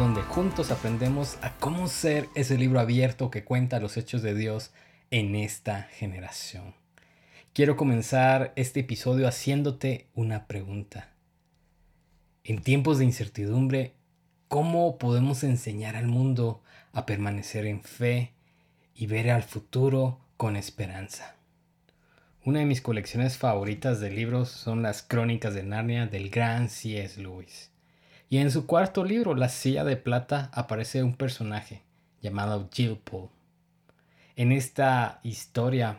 donde juntos aprendemos a cómo ser ese libro abierto que cuenta los hechos de Dios en esta generación. Quiero comenzar este episodio haciéndote una pregunta. En tiempos de incertidumbre, ¿cómo podemos enseñar al mundo a permanecer en fe y ver al futuro con esperanza? Una de mis colecciones favoritas de libros son las Crónicas de Narnia del gran C.S. Lewis. Y en su cuarto libro, La silla de plata, aparece un personaje llamado Jill Poole. En esta historia,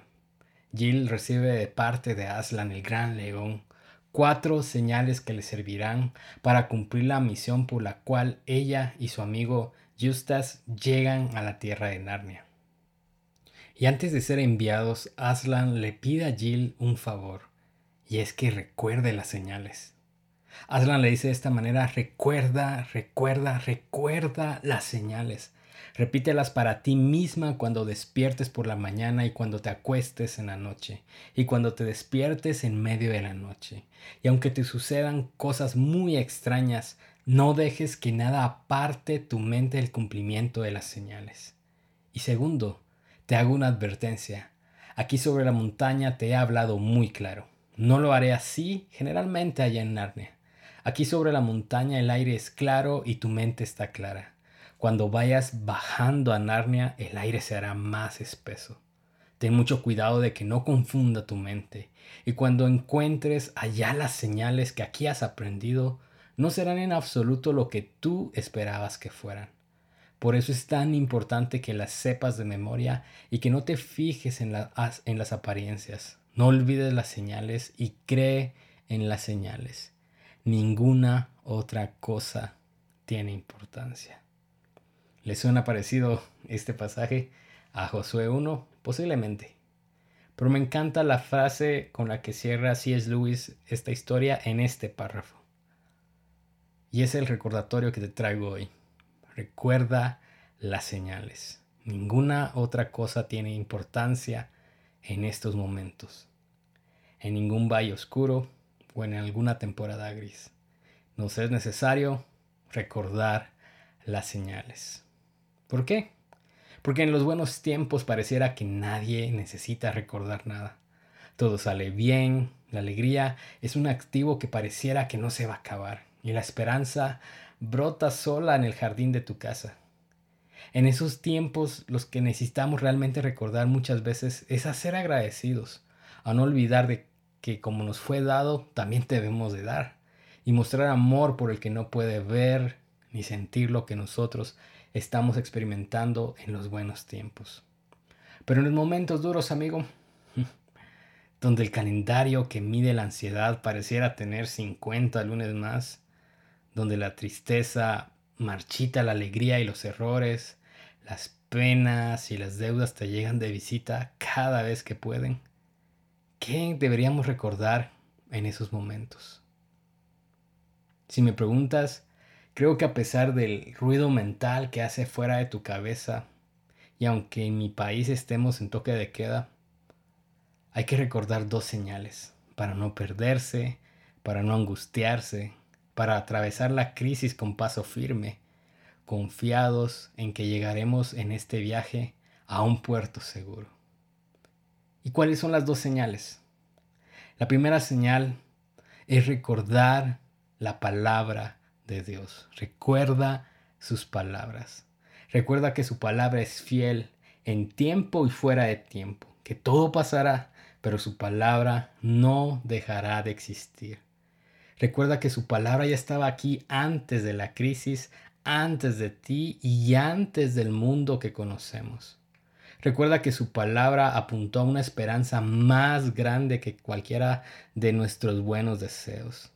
Jill recibe de parte de Aslan, el gran león, cuatro señales que le servirán para cumplir la misión por la cual ella y su amigo Justas llegan a la tierra de Narnia. Y antes de ser enviados, Aslan le pide a Jill un favor, y es que recuerde las señales. Aslan le dice de esta manera, recuerda, recuerda, recuerda las señales. Repítelas para ti misma cuando despiertes por la mañana y cuando te acuestes en la noche, y cuando te despiertes en medio de la noche. Y aunque te sucedan cosas muy extrañas, no dejes que nada aparte tu mente del cumplimiento de las señales. Y segundo, te hago una advertencia. Aquí sobre la montaña te he hablado muy claro. No lo haré así generalmente allá en Narnia. Aquí sobre la montaña el aire es claro y tu mente está clara. Cuando vayas bajando a Narnia el aire se hará más espeso. Ten mucho cuidado de que no confunda tu mente. Y cuando encuentres allá las señales que aquí has aprendido, no serán en absoluto lo que tú esperabas que fueran. Por eso es tan importante que las sepas de memoria y que no te fijes en, en las apariencias. No olvides las señales y cree en las señales. Ninguna otra cosa tiene importancia. ¿Le suena parecido este pasaje a Josué 1? Posiblemente. Pero me encanta la frase con la que cierra C.S. Lewis esta historia en este párrafo. Y es el recordatorio que te traigo hoy. Recuerda las señales. Ninguna otra cosa tiene importancia en estos momentos. En ningún valle oscuro o en alguna temporada gris. Nos es necesario recordar las señales. ¿Por qué? Porque en los buenos tiempos pareciera que nadie necesita recordar nada. Todo sale bien, la alegría es un activo que pareciera que no se va a acabar y la esperanza brota sola en el jardín de tu casa. En esos tiempos los que necesitamos realmente recordar muchas veces es a ser agradecidos, a no olvidar de que como nos fue dado, también debemos de dar, y mostrar amor por el que no puede ver ni sentir lo que nosotros estamos experimentando en los buenos tiempos. Pero en los momentos duros, amigo, donde el calendario que mide la ansiedad pareciera tener 50 lunes más, donde la tristeza marchita la alegría y los errores, las penas y las deudas te llegan de visita cada vez que pueden. ¿Qué deberíamos recordar en esos momentos? Si me preguntas, creo que a pesar del ruido mental que hace fuera de tu cabeza, y aunque en mi país estemos en toque de queda, hay que recordar dos señales para no perderse, para no angustiarse, para atravesar la crisis con paso firme, confiados en que llegaremos en este viaje a un puerto seguro. ¿Y cuáles son las dos señales? La primera señal es recordar la palabra de Dios. Recuerda sus palabras. Recuerda que su palabra es fiel en tiempo y fuera de tiempo, que todo pasará, pero su palabra no dejará de existir. Recuerda que su palabra ya estaba aquí antes de la crisis, antes de ti y antes del mundo que conocemos. Recuerda que su palabra apuntó a una esperanza más grande que cualquiera de nuestros buenos deseos.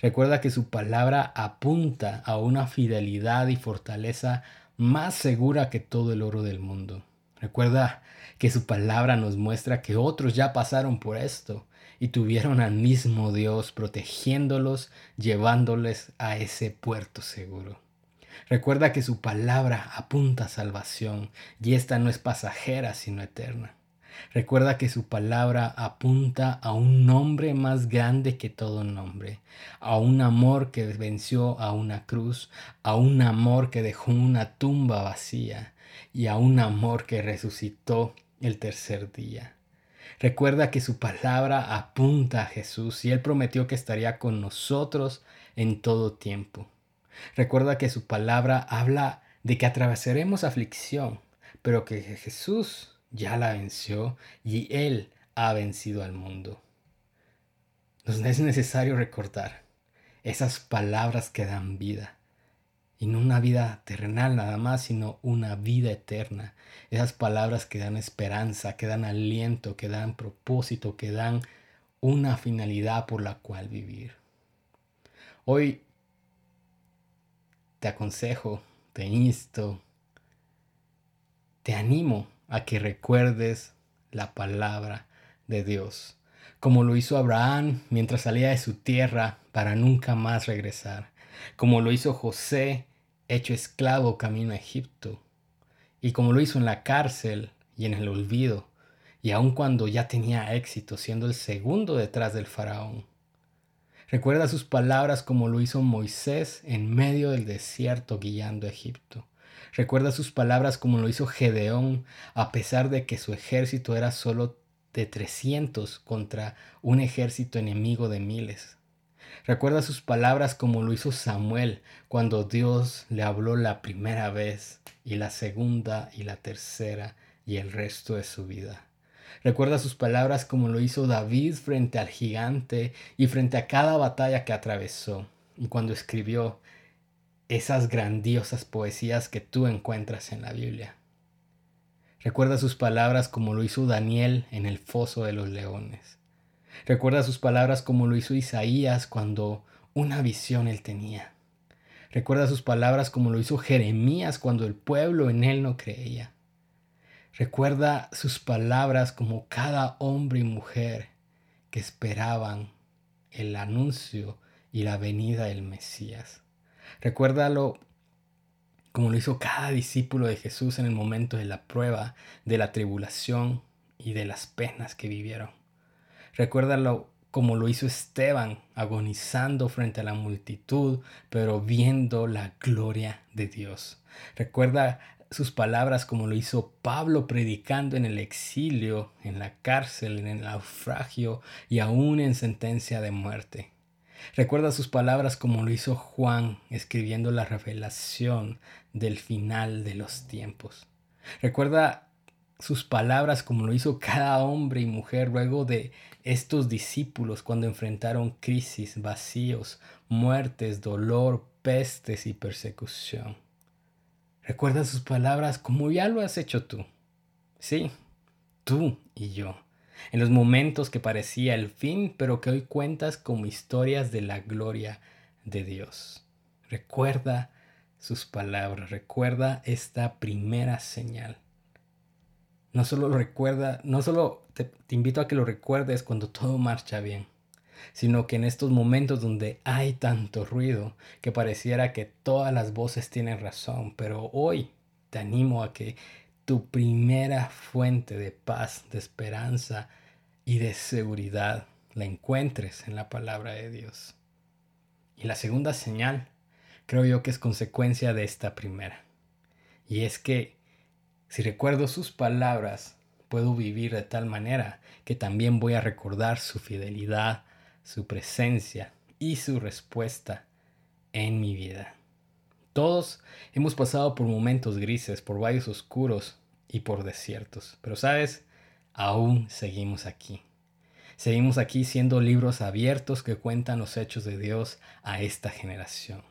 Recuerda que su palabra apunta a una fidelidad y fortaleza más segura que todo el oro del mundo. Recuerda que su palabra nos muestra que otros ya pasaron por esto y tuvieron al mismo Dios protegiéndolos, llevándoles a ese puerto seguro. Recuerda que su palabra apunta a salvación y esta no es pasajera sino eterna. Recuerda que su palabra apunta a un nombre más grande que todo nombre, a un amor que venció a una cruz, a un amor que dejó una tumba vacía y a un amor que resucitó el tercer día. Recuerda que su palabra apunta a Jesús y Él prometió que estaría con nosotros en todo tiempo. Recuerda que su palabra habla de que atravesaremos aflicción, pero que Jesús ya la venció y Él ha vencido al mundo. Nos es necesario recordar esas palabras que dan vida. Y no una vida terrenal nada más, sino una vida eterna. Esas palabras que dan esperanza, que dan aliento, que dan propósito, que dan una finalidad por la cual vivir. Hoy te aconsejo, te insto, te animo a que recuerdes la palabra de Dios, como lo hizo Abraham mientras salía de su tierra para nunca más regresar, como lo hizo José hecho esclavo camino a Egipto, y como lo hizo en la cárcel y en el olvido, y aun cuando ya tenía éxito siendo el segundo detrás del faraón. Recuerda sus palabras como lo hizo Moisés en medio del desierto guiando Egipto. Recuerda sus palabras como lo hizo Gedeón, a pesar de que su ejército era solo de 300 contra un ejército enemigo de miles. Recuerda sus palabras como lo hizo Samuel cuando Dios le habló la primera vez y la segunda y la tercera y el resto de su vida. Recuerda sus palabras como lo hizo David frente al gigante y frente a cada batalla que atravesó. Y cuando escribió, esas grandiosas poesías que tú encuentras en la Biblia. Recuerda sus palabras como lo hizo Daniel en el foso de los leones. Recuerda sus palabras como lo hizo Isaías cuando una visión él tenía. Recuerda sus palabras como lo hizo Jeremías cuando el pueblo en él no creía. Recuerda sus palabras como cada hombre y mujer que esperaban el anuncio y la venida del Mesías. Recuérdalo como lo hizo cada discípulo de Jesús en el momento de la prueba, de la tribulación y de las penas que vivieron. Recuérdalo como lo hizo Esteban, agonizando frente a la multitud, pero viendo la gloria de Dios. Recuerda sus palabras como lo hizo Pablo predicando en el exilio, en la cárcel, en el naufragio y aún en sentencia de muerte. Recuerda sus palabras como lo hizo Juan escribiendo la revelación del final de los tiempos. Recuerda sus palabras como lo hizo cada hombre y mujer luego de estos discípulos cuando enfrentaron crisis, vacíos, muertes, dolor, pestes y persecución. Recuerda sus palabras como ya lo has hecho tú. Sí, tú y yo en los momentos que parecía el fin, pero que hoy cuentas como historias de la gloria de Dios. Recuerda sus palabras, recuerda esta primera señal. No solo lo recuerda, no solo te, te invito a que lo recuerdes cuando todo marcha bien, sino que en estos momentos donde hay tanto ruido que pareciera que todas las voces tienen razón, pero hoy te animo a que tu primera fuente de paz, de esperanza y de seguridad la encuentres en la palabra de Dios. Y la segunda señal creo yo que es consecuencia de esta primera. Y es que si recuerdo sus palabras, puedo vivir de tal manera que también voy a recordar su fidelidad, su presencia y su respuesta en mi vida. Todos hemos pasado por momentos grises, por valles oscuros y por desiertos. Pero sabes, aún seguimos aquí. Seguimos aquí siendo libros abiertos que cuentan los hechos de Dios a esta generación.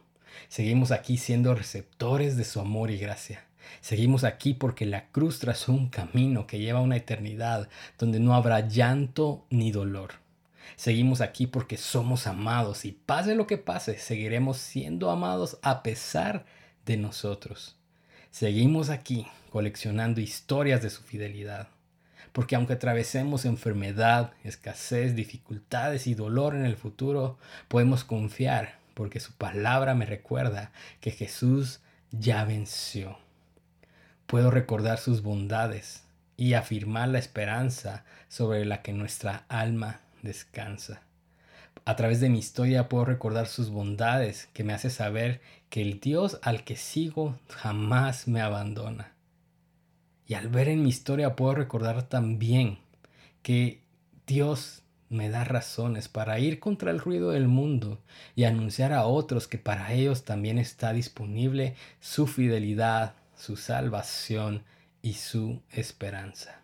Seguimos aquí siendo receptores de su amor y gracia. Seguimos aquí porque la cruz trazó un camino que lleva a una eternidad donde no habrá llanto ni dolor. Seguimos aquí porque somos amados y pase lo que pase, seguiremos siendo amados a pesar de nosotros. Seguimos aquí coleccionando historias de su fidelidad, porque aunque atravesemos enfermedad, escasez, dificultades y dolor en el futuro, podemos confiar porque su palabra me recuerda que Jesús ya venció. Puedo recordar sus bondades y afirmar la esperanza sobre la que nuestra alma descansa. A través de mi historia puedo recordar sus bondades que me hace saber que el Dios al que sigo jamás me abandona. Y al ver en mi historia puedo recordar también que Dios me da razones para ir contra el ruido del mundo y anunciar a otros que para ellos también está disponible su fidelidad, su salvación y su esperanza.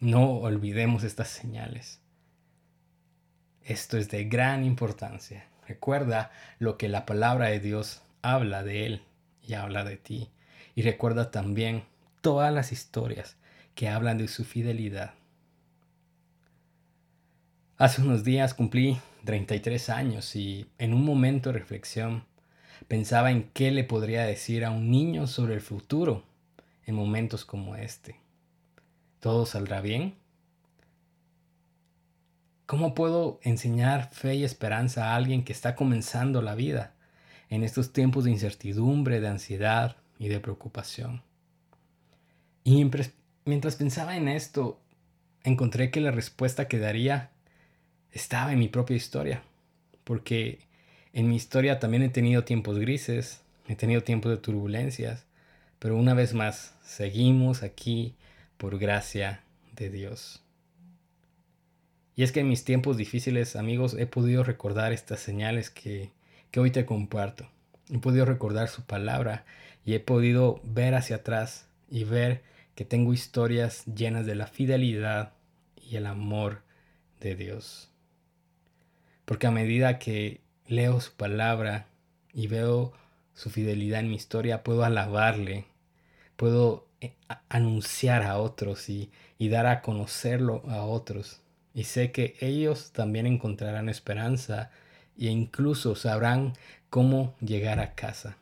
No olvidemos estas señales. Esto es de gran importancia. Recuerda lo que la palabra de Dios habla de Él y habla de ti. Y recuerda también todas las historias que hablan de su fidelidad. Hace unos días cumplí 33 años y en un momento de reflexión pensaba en qué le podría decir a un niño sobre el futuro en momentos como este. ¿Todo saldrá bien? ¿Cómo puedo enseñar fe y esperanza a alguien que está comenzando la vida en estos tiempos de incertidumbre, de ansiedad y de preocupación? Y mientras pensaba en esto, encontré que la respuesta que daría estaba en mi propia historia, porque en mi historia también he tenido tiempos grises, he tenido tiempos de turbulencias, pero una vez más, seguimos aquí por gracia de Dios. Y es que en mis tiempos difíciles, amigos, he podido recordar estas señales que, que hoy te comparto. He podido recordar su palabra y he podido ver hacia atrás y ver que tengo historias llenas de la fidelidad y el amor de Dios. Porque a medida que leo su palabra y veo su fidelidad en mi historia, puedo alabarle, puedo eh, anunciar a otros y, y dar a conocerlo a otros y sé que ellos también encontrarán esperanza e incluso sabrán cómo llegar a casa.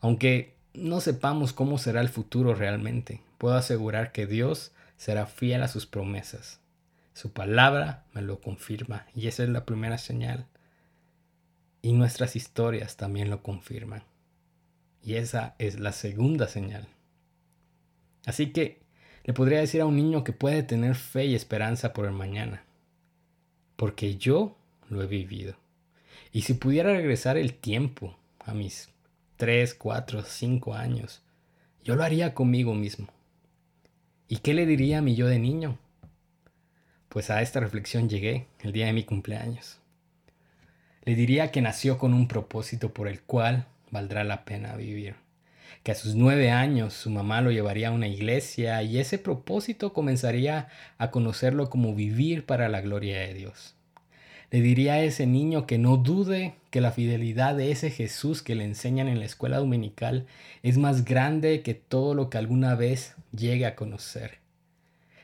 Aunque no sepamos cómo será el futuro realmente, puedo asegurar que Dios será fiel a sus promesas. Su palabra me lo confirma y esa es la primera señal. Y nuestras historias también lo confirman. Y esa es la segunda señal. Así que le podría decir a un niño que puede tener fe y esperanza por el mañana. Porque yo lo he vivido. Y si pudiera regresar el tiempo a mis 3, 4, 5 años, yo lo haría conmigo mismo. ¿Y qué le diría a mi yo de niño? Pues a esta reflexión llegué el día de mi cumpleaños. Le diría que nació con un propósito por el cual valdrá la pena vivir que a sus nueve años su mamá lo llevaría a una iglesia y ese propósito comenzaría a conocerlo como vivir para la gloria de Dios. Le diría a ese niño que no dude que la fidelidad de ese Jesús que le enseñan en la escuela dominical es más grande que todo lo que alguna vez llegue a conocer.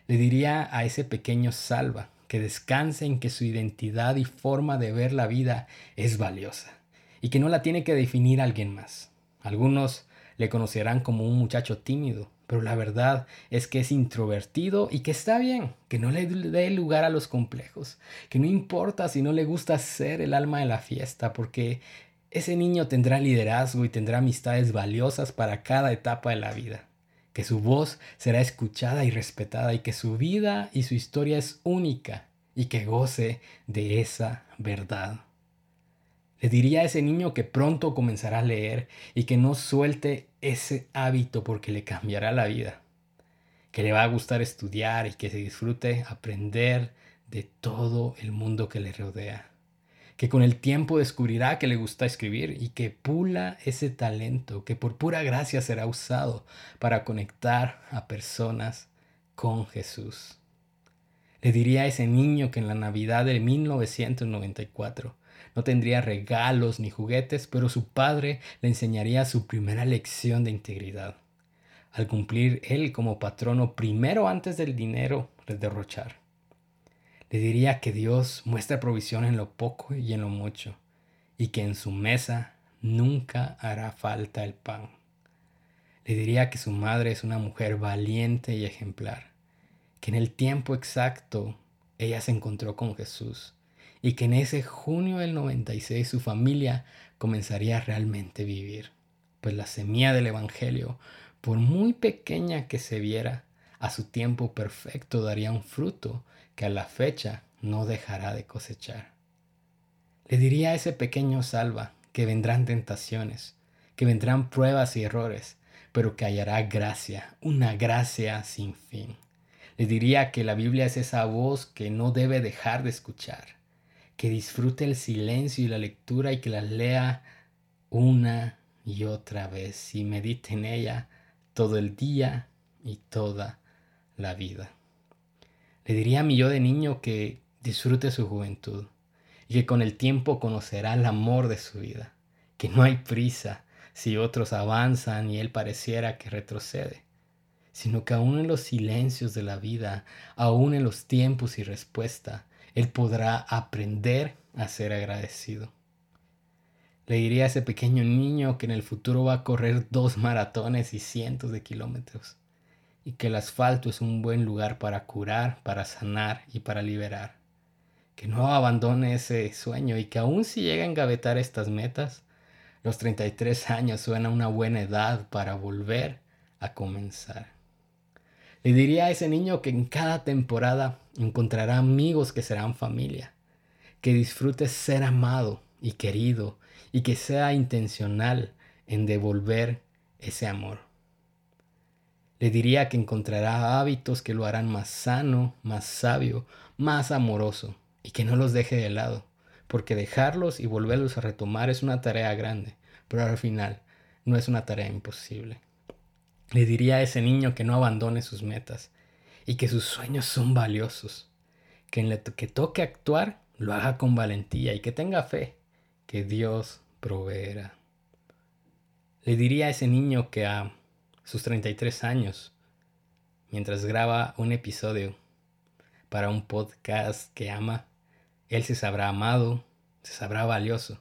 Le diría a ese pequeño salva que descanse en que su identidad y forma de ver la vida es valiosa y que no la tiene que definir alguien más. Algunos le conocerán como un muchacho tímido, pero la verdad es que es introvertido y que está bien, que no le dé lugar a los complejos, que no importa si no le gusta ser el alma de la fiesta, porque ese niño tendrá liderazgo y tendrá amistades valiosas para cada etapa de la vida, que su voz será escuchada y respetada y que su vida y su historia es única y que goce de esa verdad. Le diría a ese niño que pronto comenzará a leer y que no suelte ese hábito porque le cambiará la vida. Que le va a gustar estudiar y que se disfrute aprender de todo el mundo que le rodea. Que con el tiempo descubrirá que le gusta escribir y que pula ese talento que por pura gracia será usado para conectar a personas con Jesús. Le diría a ese niño que en la Navidad de 1994 no tendría regalos ni juguetes, pero su padre le enseñaría su primera lección de integridad, al cumplir él como patrono primero antes del dinero de derrochar. Le diría que Dios muestra provisión en lo poco y en lo mucho, y que en su mesa nunca hará falta el pan. Le diría que su madre es una mujer valiente y ejemplar, que en el tiempo exacto ella se encontró con Jesús y que en ese junio del 96 su familia comenzaría realmente a vivir. Pues la semilla del Evangelio, por muy pequeña que se viera, a su tiempo perfecto daría un fruto que a la fecha no dejará de cosechar. Le diría a ese pequeño salva que vendrán tentaciones, que vendrán pruebas y errores, pero que hallará gracia, una gracia sin fin. Le diría que la Biblia es esa voz que no debe dejar de escuchar, que disfrute el silencio y la lectura y que la lea una y otra vez y medite en ella todo el día y toda la vida. Le diría a mi yo de niño que disfrute su juventud y que con el tiempo conocerá el amor de su vida, que no hay prisa si otros avanzan y él pareciera que retrocede sino que aún en los silencios de la vida, aún en los tiempos y respuesta, Él podrá aprender a ser agradecido. Le diría a ese pequeño niño que en el futuro va a correr dos maratones y cientos de kilómetros, y que el asfalto es un buen lugar para curar, para sanar y para liberar. Que no abandone ese sueño y que aún si llega a engavetar estas metas, los 33 años suena una buena edad para volver a comenzar. Le diría a ese niño que en cada temporada encontrará amigos que serán familia, que disfrute ser amado y querido y que sea intencional en devolver ese amor. Le diría que encontrará hábitos que lo harán más sano, más sabio, más amoroso y que no los deje de lado, porque dejarlos y volverlos a retomar es una tarea grande, pero al final no es una tarea imposible. Le diría a ese niño que no abandone sus metas y que sus sueños son valiosos, que en lo que toque actuar lo haga con valentía y que tenga fe, que Dios proveerá. Le diría a ese niño que a sus 33 años, mientras graba un episodio para un podcast que ama, él se sabrá amado, se sabrá valioso,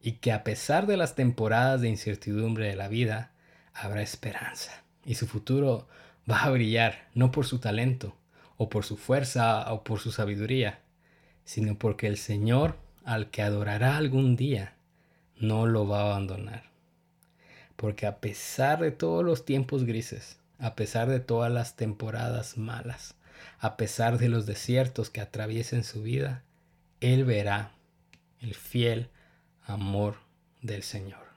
y que a pesar de las temporadas de incertidumbre de la vida, habrá esperanza y su futuro va a brillar no por su talento o por su fuerza o por su sabiduría, sino porque el Señor al que adorará algún día no lo va a abandonar. Porque a pesar de todos los tiempos grises, a pesar de todas las temporadas malas, a pesar de los desiertos que atraviesen su vida, Él verá el fiel amor del Señor.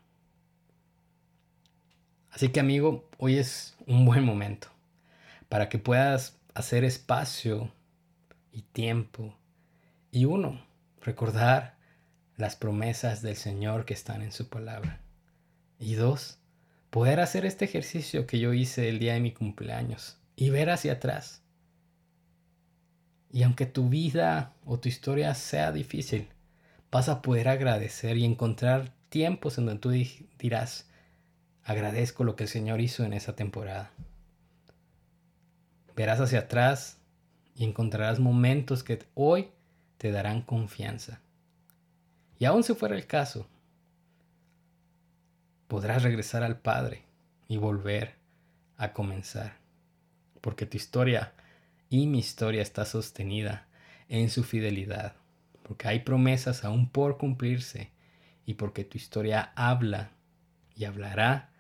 Así que amigo, hoy es un buen momento para que puedas hacer espacio y tiempo. Y uno, recordar las promesas del Señor que están en su palabra. Y dos, poder hacer este ejercicio que yo hice el día de mi cumpleaños y ver hacia atrás. Y aunque tu vida o tu historia sea difícil, vas a poder agradecer y encontrar tiempos en donde tú dirás, agradezco lo que el Señor hizo en esa temporada. Verás hacia atrás y encontrarás momentos que hoy te darán confianza. Y aun si fuera el caso, podrás regresar al Padre y volver a comenzar. Porque tu historia y mi historia está sostenida en su fidelidad. Porque hay promesas aún por cumplirse y porque tu historia habla y hablará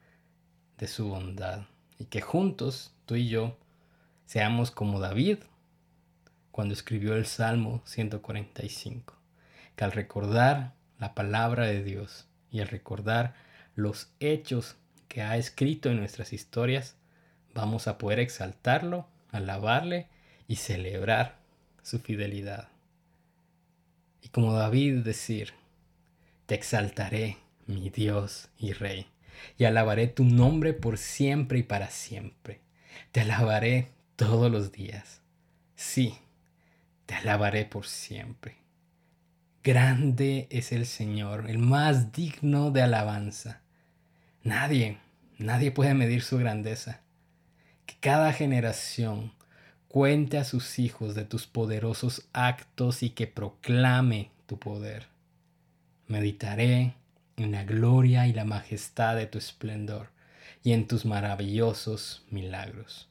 de su bondad y que juntos, tú y yo, seamos como David cuando escribió el Salmo 145, que al recordar la palabra de Dios y al recordar los hechos que ha escrito en nuestras historias, vamos a poder exaltarlo, alabarle y celebrar su fidelidad. Y como David decir, te exaltaré, mi Dios y Rey y alabaré tu nombre por siempre y para siempre. Te alabaré todos los días. Sí, te alabaré por siempre. Grande es el Señor, el más digno de alabanza. Nadie, nadie puede medir su grandeza. Que cada generación cuente a sus hijos de tus poderosos actos y que proclame tu poder. Meditaré en la gloria y la majestad de tu esplendor y en tus maravillosos milagros.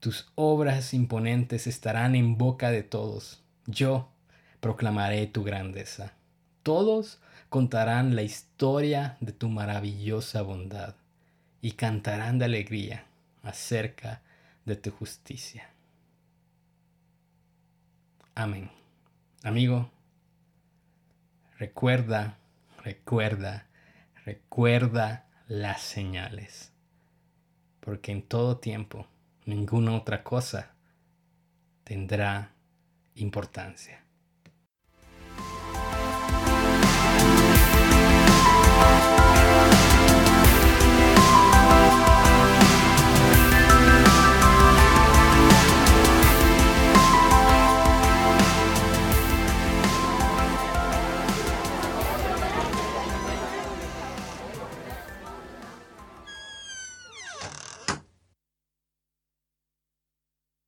Tus obras imponentes estarán en boca de todos. Yo proclamaré tu grandeza. Todos contarán la historia de tu maravillosa bondad y cantarán de alegría acerca de tu justicia. Amén. Amigo, recuerda, recuerda, recuerda las señales, porque en todo tiempo ninguna otra cosa tendrá importancia.